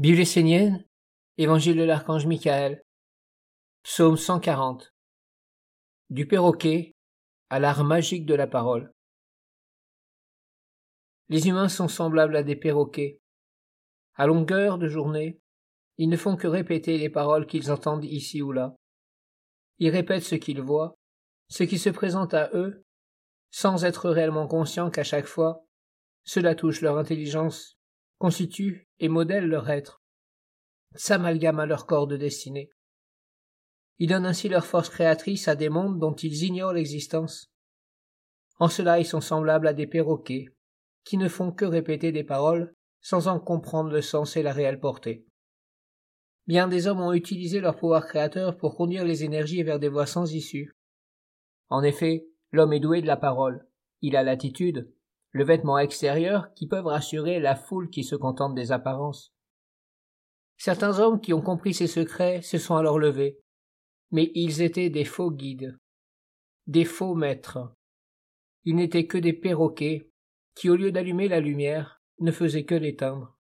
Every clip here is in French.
Bible Évangile de l'archange Michael, Psaume 140. Du perroquet à l'art magique de la parole. Les humains sont semblables à des perroquets. À longueur de journée, ils ne font que répéter les paroles qu'ils entendent ici ou là. Ils répètent ce qu'ils voient, ce qui se présente à eux, sans être réellement conscients qu'à chaque fois, cela touche leur intelligence constituent et modèlent leur être, s'amalgament à leur corps de destinée. Ils donnent ainsi leur force créatrice à des mondes dont ils ignorent l'existence. En cela ils sont semblables à des perroquets, qui ne font que répéter des paroles sans en comprendre le sens et la réelle portée. Bien des hommes ont utilisé leur pouvoir créateur pour conduire les énergies vers des voies sans issue. En effet, l'homme est doué de la parole, il a l'attitude, le vêtement extérieur qui peuvent rassurer la foule qui se contente des apparences. Certains hommes qui ont compris ces secrets se sont alors levés, mais ils étaient des faux guides, des faux maîtres. Ils n'étaient que des perroquets qui, au lieu d'allumer la lumière, ne faisaient que l'éteindre.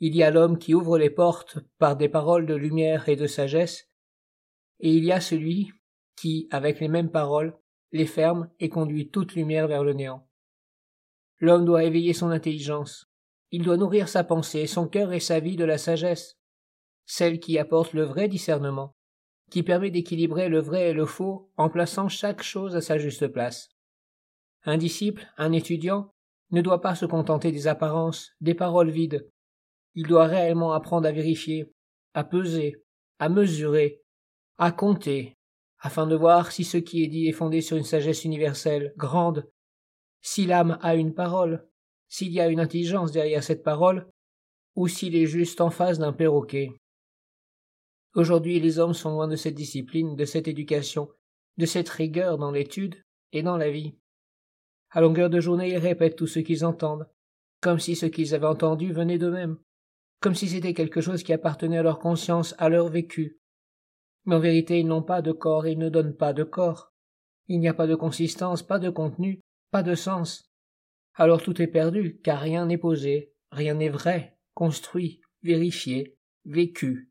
Il y a l'homme qui ouvre les portes par des paroles de lumière et de sagesse, et il y a celui qui, avec les mêmes paroles, les ferme et conduit toute lumière vers le néant. L'homme doit éveiller son intelligence. Il doit nourrir sa pensée, son cœur et sa vie de la sagesse, celle qui apporte le vrai discernement, qui permet d'équilibrer le vrai et le faux en plaçant chaque chose à sa juste place. Un disciple, un étudiant, ne doit pas se contenter des apparences, des paroles vides. Il doit réellement apprendre à vérifier, à peser, à mesurer, à compter, afin de voir si ce qui est dit est fondé sur une sagesse universelle, grande, si l'âme a une parole, s'il y a une intelligence derrière cette parole, ou s'il est juste en face d'un perroquet. Aujourd'hui les hommes sont loin de cette discipline, de cette éducation, de cette rigueur dans l'étude et dans la vie. À longueur de journée ils répètent tout ce qu'ils entendent, comme si ce qu'ils avaient entendu venait d'eux-mêmes, comme si c'était quelque chose qui appartenait à leur conscience, à leur vécu. Mais en vérité ils n'ont pas de corps et ils ne donnent pas de corps. Il n'y a pas de consistance, pas de contenu, pas de sens. Alors tout est perdu, car rien n'est posé, rien n'est vrai, construit, vérifié, vécu.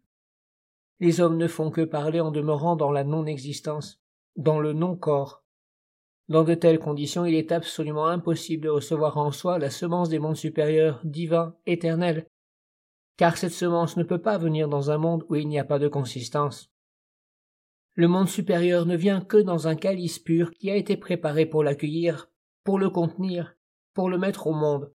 Les hommes ne font que parler en demeurant dans la non-existence, dans le non-corps. Dans de telles conditions, il est absolument impossible de recevoir en soi la semence des mondes supérieurs, divins, éternels, car cette semence ne peut pas venir dans un monde où il n'y a pas de consistance. Le monde supérieur ne vient que dans un calice pur qui a été préparé pour l'accueillir pour le contenir, pour le mettre au monde.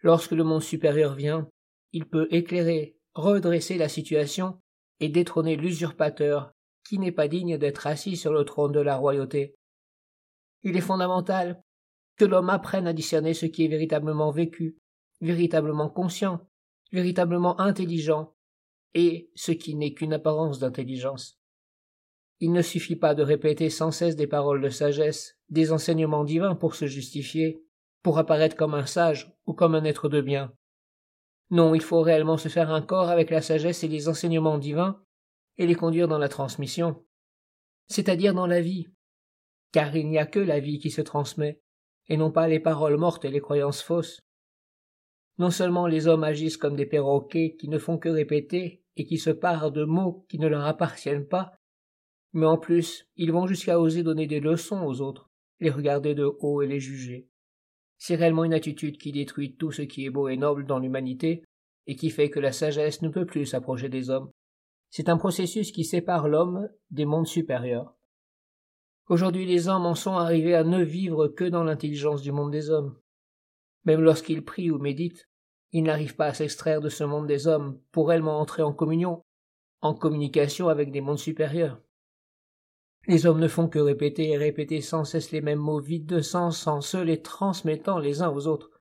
Lorsque le monde supérieur vient, il peut éclairer, redresser la situation et détrôner l'usurpateur qui n'est pas digne d'être assis sur le trône de la royauté. Il est fondamental que l'homme apprenne à discerner ce qui est véritablement vécu, véritablement conscient, véritablement intelligent, et ce qui n'est qu'une apparence d'intelligence. Il ne suffit pas de répéter sans cesse des paroles de sagesse, des enseignements divins pour se justifier, pour apparaître comme un sage ou comme un être de bien. Non, il faut réellement se faire un corps avec la sagesse et les enseignements divins et les conduire dans la transmission, c'est-à-dire dans la vie, car il n'y a que la vie qui se transmet, et non pas les paroles mortes et les croyances fausses. Non seulement les hommes agissent comme des perroquets qui ne font que répéter et qui se parent de mots qui ne leur appartiennent pas, mais en plus, ils vont jusqu'à oser donner des leçons aux autres, les regarder de haut et les juger. C'est réellement une attitude qui détruit tout ce qui est beau et noble dans l'humanité, et qui fait que la sagesse ne peut plus s'approcher des hommes. C'est un processus qui sépare l'homme des mondes supérieurs. Aujourd'hui les hommes en sont arrivés à ne vivre que dans l'intelligence du monde des hommes. Même lorsqu'ils prient ou méditent, ils n'arrivent pas à s'extraire de ce monde des hommes pour réellement entrer en communion, en communication avec des mondes supérieurs. Les hommes ne font que répéter et répéter sans cesse les mêmes mots vides de sens en se les transmettant les uns aux autres.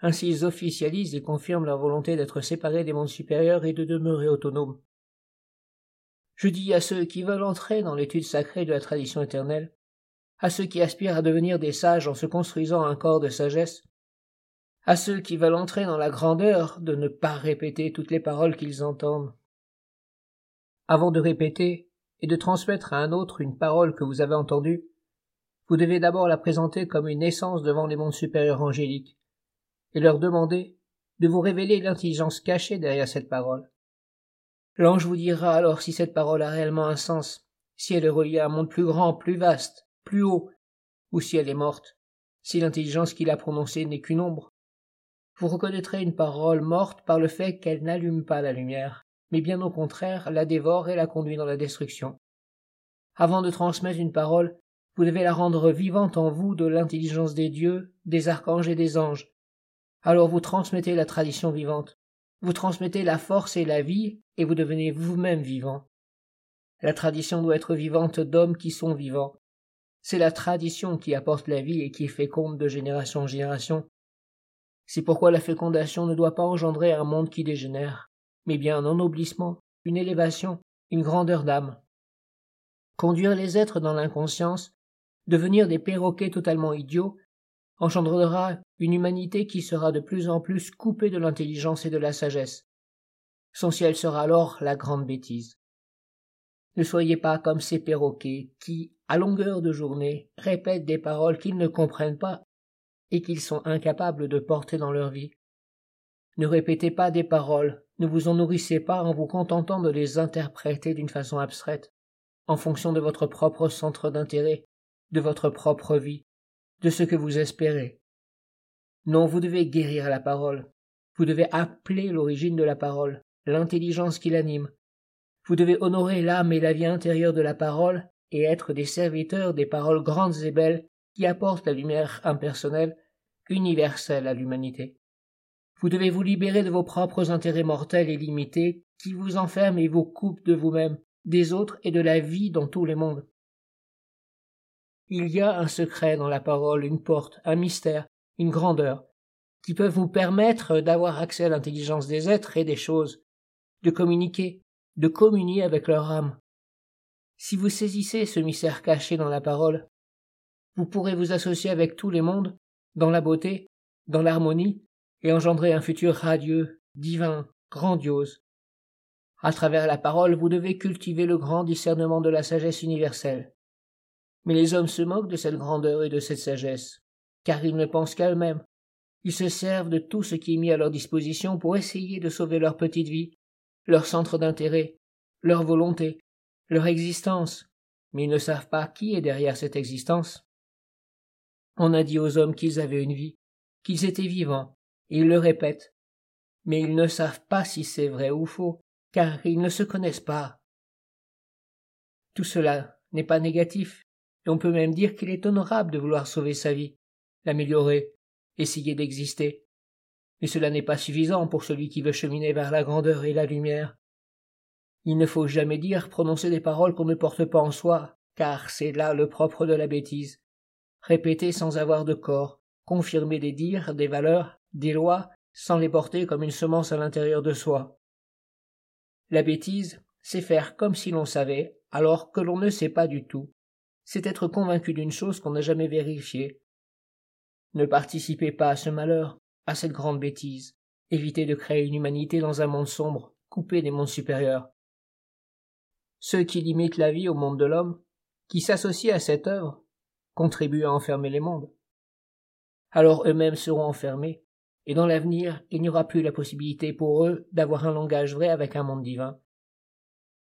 Ainsi ils officialisent et confirment leur volonté d'être séparés des mondes supérieurs et de demeurer autonomes. Je dis à ceux qui veulent entrer dans l'étude sacrée de la tradition éternelle, à ceux qui aspirent à devenir des sages en se construisant un corps de sagesse, à ceux qui veulent entrer dans la grandeur de ne pas répéter toutes les paroles qu'ils entendent. Avant de répéter, et de transmettre à un autre une parole que vous avez entendue, vous devez d'abord la présenter comme une essence devant les mondes supérieurs angéliques, et leur demander de vous révéler l'intelligence cachée derrière cette parole. L'ange vous dira alors si cette parole a réellement un sens, si elle est reliée à un monde plus grand, plus vaste, plus haut, ou si elle est morte, si l'intelligence qui l'a prononcée n'est qu'une ombre. Vous reconnaîtrez une parole morte par le fait qu'elle n'allume pas la lumière, mais bien au contraire la dévore et la conduit dans la destruction. Avant de transmettre une parole, vous devez la rendre vivante en vous de l'intelligence des dieux, des archanges et des anges. Alors vous transmettez la tradition vivante, vous transmettez la force et la vie, et vous devenez vous-même vivant. La tradition doit être vivante d'hommes qui sont vivants. C'est la tradition qui apporte la vie et qui féconde de génération en génération. C'est pourquoi la fécondation ne doit pas engendrer un monde qui dégénère, mais bien un ennoblissement, une élévation, une grandeur d'âme. Conduire les êtres dans l'inconscience, devenir des perroquets totalement idiots, engendrera une humanité qui sera de plus en plus coupée de l'intelligence et de la sagesse. Son ciel sera alors la grande bêtise. Ne soyez pas comme ces perroquets qui, à longueur de journée, répètent des paroles qu'ils ne comprennent pas et qu'ils sont incapables de porter dans leur vie. Ne répétez pas des paroles, ne vous en nourrissez pas en vous contentant de les interpréter d'une façon abstraite, en fonction de votre propre centre d'intérêt, de votre propre vie, de ce que vous espérez. Non, vous devez guérir la parole, vous devez appeler l'origine de la parole, l'intelligence qui l'anime. Vous devez honorer l'âme et la vie intérieure de la parole et être des serviteurs des paroles grandes et belles qui apportent la lumière impersonnelle, universelle à l'humanité. Vous devez vous libérer de vos propres intérêts mortels et limités qui vous enferment et vous coupent de vous-même, des autres et de la vie dans tous les mondes. Il y a un secret dans la parole, une porte, un mystère, une grandeur, qui peuvent vous permettre d'avoir accès à l'intelligence des êtres et des choses, de communiquer, de communier avec leur âme. Si vous saisissez ce mystère caché dans la parole, vous pourrez vous associer avec tous les mondes, dans la beauté, dans l'harmonie, et engendrer un futur radieux, divin, grandiose. À travers la parole, vous devez cultiver le grand discernement de la sagesse universelle. Mais les hommes se moquent de cette grandeur et de cette sagesse, car ils ne pensent qu'à eux-mêmes. Ils se servent de tout ce qui est mis à leur disposition pour essayer de sauver leur petite vie, leur centre d'intérêt, leur volonté, leur existence, mais ils ne savent pas qui est derrière cette existence. On a dit aux hommes qu'ils avaient une vie, qu'ils étaient vivants, ils le répètent, mais ils ne savent pas si c'est vrai ou faux, car ils ne se connaissent pas. Tout cela n'est pas négatif, et on peut même dire qu'il est honorable de vouloir sauver sa vie, l'améliorer, essayer d'exister. Mais cela n'est pas suffisant pour celui qui veut cheminer vers la grandeur et la lumière. Il ne faut jamais dire, prononcer des paroles qu'on ne porte pas en soi, car c'est là le propre de la bêtise. Répéter sans avoir de corps, confirmer des dires, des valeurs, des lois, sans les porter comme une semence à l'intérieur de soi. La bêtise, c'est faire comme si l'on savait, alors que l'on ne sait pas du tout. C'est être convaincu d'une chose qu'on n'a jamais vérifiée. Ne participez pas à ce malheur, à cette grande bêtise. Évitez de créer une humanité dans un monde sombre, coupé des mondes supérieurs. Ceux qui limitent la vie au monde de l'homme, qui s'associent à cette œuvre, contribuent à enfermer les mondes. Alors eux-mêmes seront enfermés, et dans l'avenir il n'y aura plus la possibilité pour eux d'avoir un langage vrai avec un monde divin.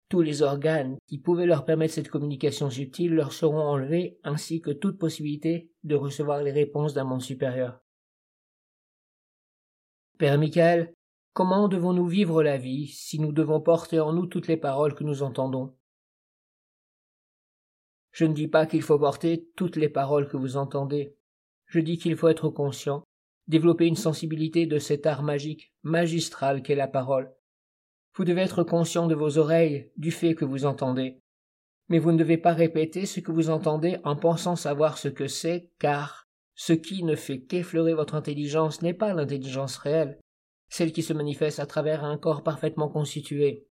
Tous les organes qui pouvaient leur permettre cette communication subtile leur seront enlevés, ainsi que toute possibilité de recevoir les réponses d'un monde supérieur. Père Michael, comment devons-nous vivre la vie si nous devons porter en nous toutes les paroles que nous entendons? Je ne dis pas qu'il faut porter toutes les paroles que vous entendez. Je dis qu'il faut être conscient, développer une sensibilité de cet art magique, magistral qu'est la parole. Vous devez être conscient de vos oreilles, du fait que vous entendez. Mais vous ne devez pas répéter ce que vous entendez en pensant savoir ce que c'est, car ce qui ne fait qu'effleurer votre intelligence n'est pas l'intelligence réelle, celle qui se manifeste à travers un corps parfaitement constitué.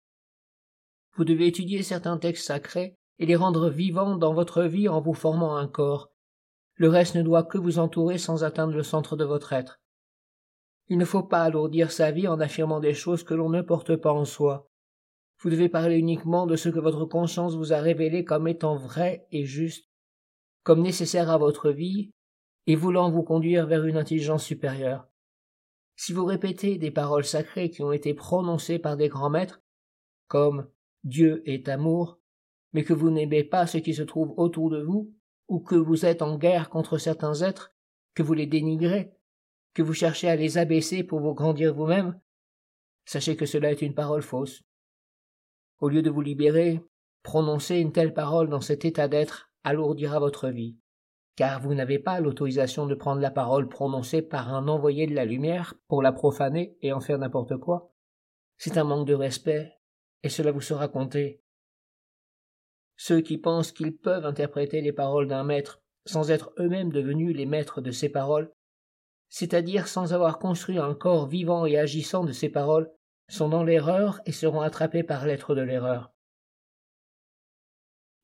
Vous devez étudier certains textes sacrés et les rendre vivants dans votre vie en vous formant un corps. Le reste ne doit que vous entourer sans atteindre le centre de votre être. Il ne faut pas alourdir sa vie en affirmant des choses que l'on ne porte pas en soi. Vous devez parler uniquement de ce que votre conscience vous a révélé comme étant vrai et juste, comme nécessaire à votre vie et voulant vous conduire vers une intelligence supérieure. Si vous répétez des paroles sacrées qui ont été prononcées par des grands maîtres, comme Dieu est amour, mais que vous n'aimez pas ce qui se trouve autour de vous, ou que vous êtes en guerre contre certains êtres, que vous les dénigrez, que vous cherchez à les abaisser pour vous grandir vous-même, sachez que cela est une parole fausse. Au lieu de vous libérer, prononcer une telle parole dans cet état d'être alourdira votre vie car vous n'avez pas l'autorisation de prendre la parole prononcée par un envoyé de la lumière pour la profaner et en faire n'importe quoi. C'est un manque de respect, et cela vous sera compté. Ceux qui pensent qu'ils peuvent interpréter les paroles d'un maître sans être eux-mêmes devenus les maîtres de ces paroles, c'est-à-dire sans avoir construit un corps vivant et agissant de ces paroles, sont dans l'erreur et seront attrapés par l'être de l'erreur.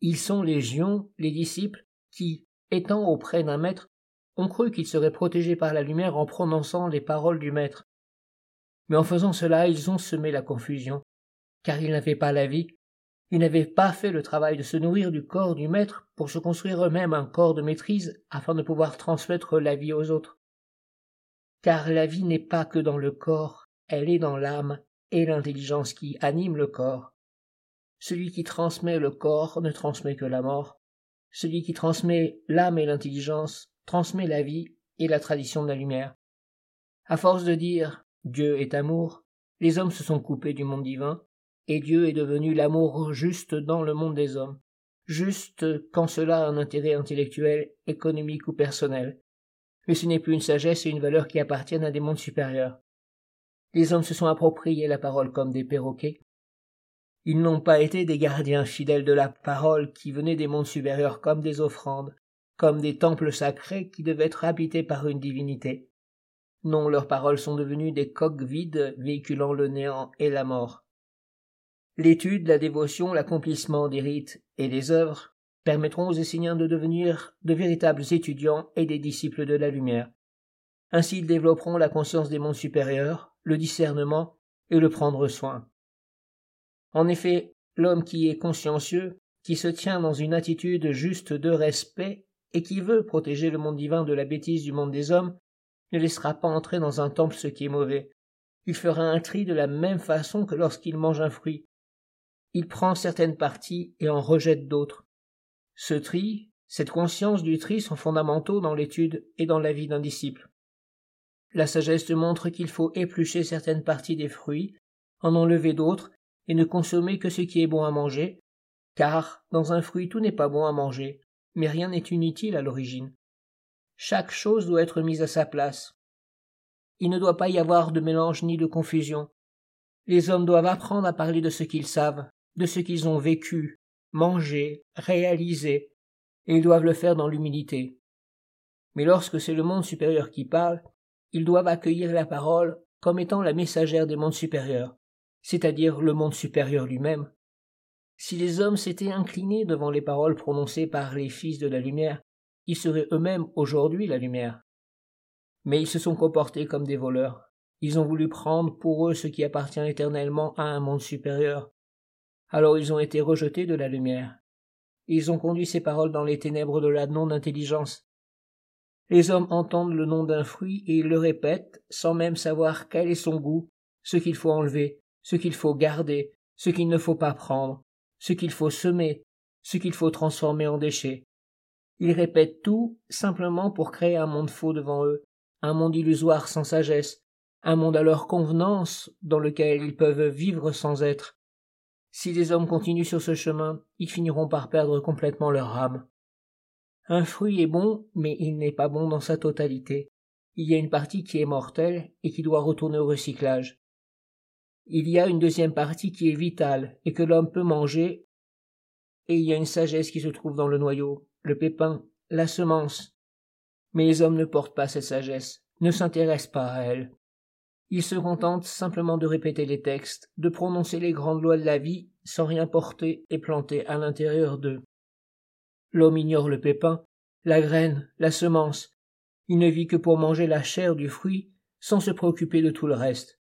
Ils sont légions, les disciples, qui, étant auprès d'un maître, ont cru qu'ils seraient protégés par la lumière en prononçant les paroles du maître. Mais en faisant cela, ils ont semé la confusion, car ils n'avaient pas la vie, ils n'avaient pas fait le travail de se nourrir du corps du maître pour se construire eux-mêmes un corps de maîtrise afin de pouvoir transmettre la vie aux autres. Car la vie n'est pas que dans le corps, elle est dans l'âme et l'intelligence qui anime le corps. Celui qui transmet le corps ne transmet que la mort, celui qui transmet l'âme et l'intelligence transmet la vie et la tradition de la lumière. À force de dire Dieu est amour, les hommes se sont coupés du monde divin, et Dieu est devenu l'amour juste dans le monde des hommes, juste quand cela a un intérêt intellectuel, économique ou personnel. Mais ce n'est plus une sagesse et une valeur qui appartiennent à des mondes supérieurs. Les hommes se sont appropriés la parole comme des perroquets, ils n'ont pas été des gardiens fidèles de la parole qui venaient des mondes supérieurs comme des offrandes, comme des temples sacrés qui devaient être habités par une divinité. Non, leurs paroles sont devenues des coques vides véhiculant le néant et la mort. L'étude, la dévotion, l'accomplissement des rites et des œuvres permettront aux Esséniens de devenir de véritables étudiants et des disciples de la lumière. Ainsi ils développeront la conscience des mondes supérieurs, le discernement et le prendre soin. En effet, l'homme qui est consciencieux, qui se tient dans une attitude juste de respect, et qui veut protéger le monde divin de la bêtise du monde des hommes, ne laissera pas entrer dans un temple ce qui est mauvais. Il fera un tri de la même façon que lorsqu'il mange un fruit. Il prend certaines parties et en rejette d'autres. Ce tri, cette conscience du tri sont fondamentaux dans l'étude et dans la vie d'un disciple. La sagesse montre qu'il faut éplucher certaines parties des fruits, en enlever d'autres, et ne consommer que ce qui est bon à manger, car dans un fruit tout n'est pas bon à manger, mais rien n'est inutile à l'origine. Chaque chose doit être mise à sa place. Il ne doit pas y avoir de mélange ni de confusion. Les hommes doivent apprendre à parler de ce qu'ils savent, de ce qu'ils ont vécu, mangé, réalisé, et ils doivent le faire dans l'humilité. Mais lorsque c'est le monde supérieur qui parle, ils doivent accueillir la parole comme étant la messagère des mondes supérieurs c'est-à-dire le monde supérieur lui-même. Si les hommes s'étaient inclinés devant les paroles prononcées par les fils de la lumière, ils seraient eux-mêmes aujourd'hui la lumière. Mais ils se sont comportés comme des voleurs. Ils ont voulu prendre pour eux ce qui appartient éternellement à un monde supérieur. Alors ils ont été rejetés de la lumière. Ils ont conduit ces paroles dans les ténèbres de la non-intelligence. Les hommes entendent le nom d'un fruit et ils le répètent sans même savoir quel est son goût, ce qu'il faut enlever, ce qu'il faut garder, ce qu'il ne faut pas prendre, ce qu'il faut semer, ce qu'il faut transformer en déchets. Ils répètent tout simplement pour créer un monde faux devant eux, un monde illusoire sans sagesse, un monde à leur convenance dans lequel ils peuvent vivre sans être. Si les hommes continuent sur ce chemin, ils finiront par perdre complètement leur âme. Un fruit est bon, mais il n'est pas bon dans sa totalité. Il y a une partie qui est mortelle et qui doit retourner au recyclage il y a une deuxième partie qui est vitale et que l'homme peut manger, et il y a une sagesse qui se trouve dans le noyau, le pépin, la semence. Mais les hommes ne portent pas cette sagesse, ne s'intéressent pas à elle. Ils se contentent simplement de répéter les textes, de prononcer les grandes lois de la vie sans rien porter et planter à l'intérieur d'eux. L'homme ignore le pépin, la graine, la semence. Il ne vit que pour manger la chair du fruit sans se préoccuper de tout le reste.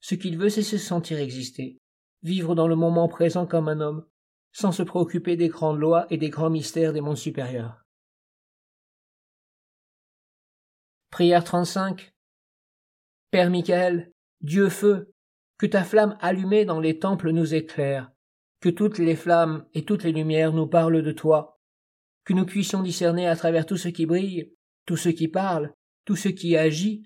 Ce qu'il veut, c'est se sentir exister, vivre dans le moment présent comme un homme, sans se préoccuper des grandes lois et des grands mystères des mondes supérieurs. Prière 35 Père Michael, Dieu feu, que ta flamme allumée dans les temples nous éclaire, que toutes les flammes et toutes les lumières nous parlent de toi, que nous puissions discerner à travers tout ce qui brille, tout ce qui parle, tout ce qui agit,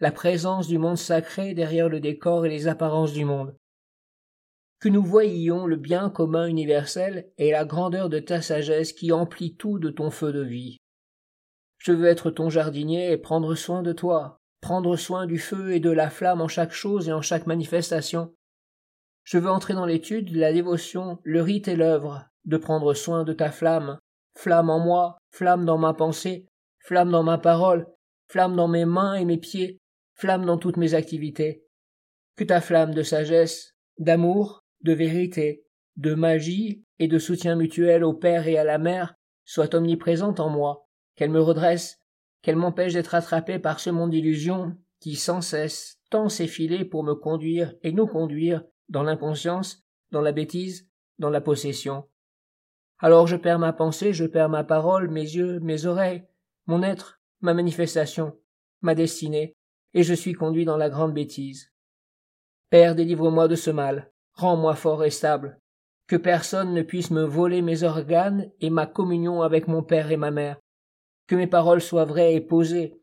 la présence du monde sacré derrière le décor et les apparences du monde. Que nous voyions le bien commun universel et la grandeur de ta sagesse qui emplit tout de ton feu de vie. Je veux être ton jardinier et prendre soin de toi, prendre soin du feu et de la flamme en chaque chose et en chaque manifestation. Je veux entrer dans l'étude, la dévotion, le rite et l'œuvre, de prendre soin de ta flamme, flamme en moi, flamme dans ma pensée, flamme dans ma parole, flamme dans mes mains et mes pieds, flamme dans toutes mes activités. Que ta flamme de sagesse, d'amour, de vérité, de magie et de soutien mutuel au Père et à la Mère soit omniprésente en moi, qu'elle me redresse, qu'elle m'empêche d'être attrapé par ce monde d'illusions qui sans cesse tend ses filets pour me conduire et nous conduire dans l'inconscience, dans la bêtise, dans la possession. Alors je perds ma pensée, je perds ma parole, mes yeux, mes oreilles, mon être, ma manifestation, ma destinée, et je suis conduit dans la grande bêtise. Père, délivre-moi de ce mal, rends-moi fort et stable, que personne ne puisse me voler mes organes et ma communion avec mon Père et ma Mère, que mes paroles soient vraies et posées,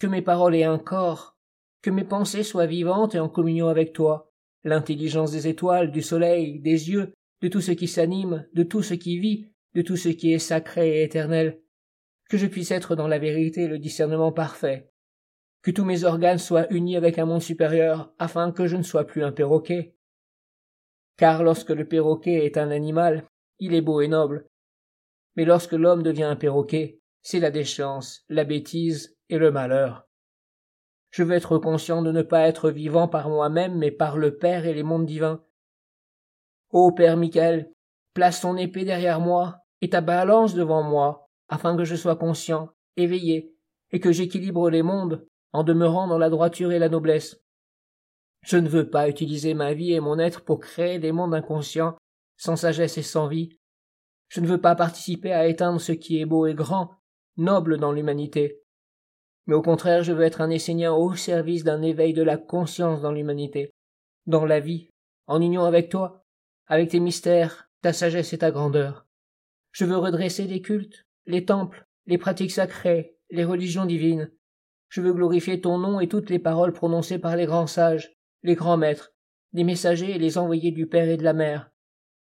que mes paroles aient un corps, que mes pensées soient vivantes et en communion avec toi, l'intelligence des étoiles, du soleil, des yeux, de tout ce qui s'anime, de tout ce qui vit, de tout ce qui est sacré et éternel, que je puisse être dans la vérité et le discernement parfait, que tous mes organes soient unis avec un monde supérieur, afin que je ne sois plus un perroquet. Car lorsque le perroquet est un animal, il est beau et noble. Mais lorsque l'homme devient un perroquet, c'est la déchéance, la bêtise et le malheur. Je veux être conscient de ne pas être vivant par moi-même, mais par le Père et les mondes divins. Ô Père Michael, place ton épée derrière moi et ta balance devant moi, afin que je sois conscient, éveillé, et que j'équilibre les mondes en demeurant dans la droiture et la noblesse. Je ne veux pas utiliser ma vie et mon être pour créer des mondes inconscients, sans sagesse et sans vie. Je ne veux pas participer à éteindre ce qui est beau et grand, noble dans l'humanité. Mais au contraire, je veux être un enseignant au service d'un éveil de la conscience dans l'humanité, dans la vie, en union avec toi, avec tes mystères, ta sagesse et ta grandeur. Je veux redresser les cultes, les temples, les pratiques sacrées, les religions divines. Je veux glorifier ton nom et toutes les paroles prononcées par les grands sages, les grands maîtres, les messagers et les envoyés du Père et de la Mère.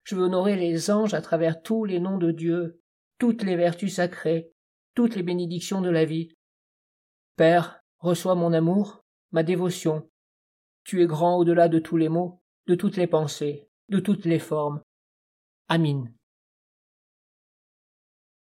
Je veux honorer les anges à travers tous les noms de Dieu, toutes les vertus sacrées, toutes les bénédictions de la vie. Père, reçois mon amour, ma dévotion. Tu es grand au-delà de tous les mots, de toutes les pensées, de toutes les formes. Amin.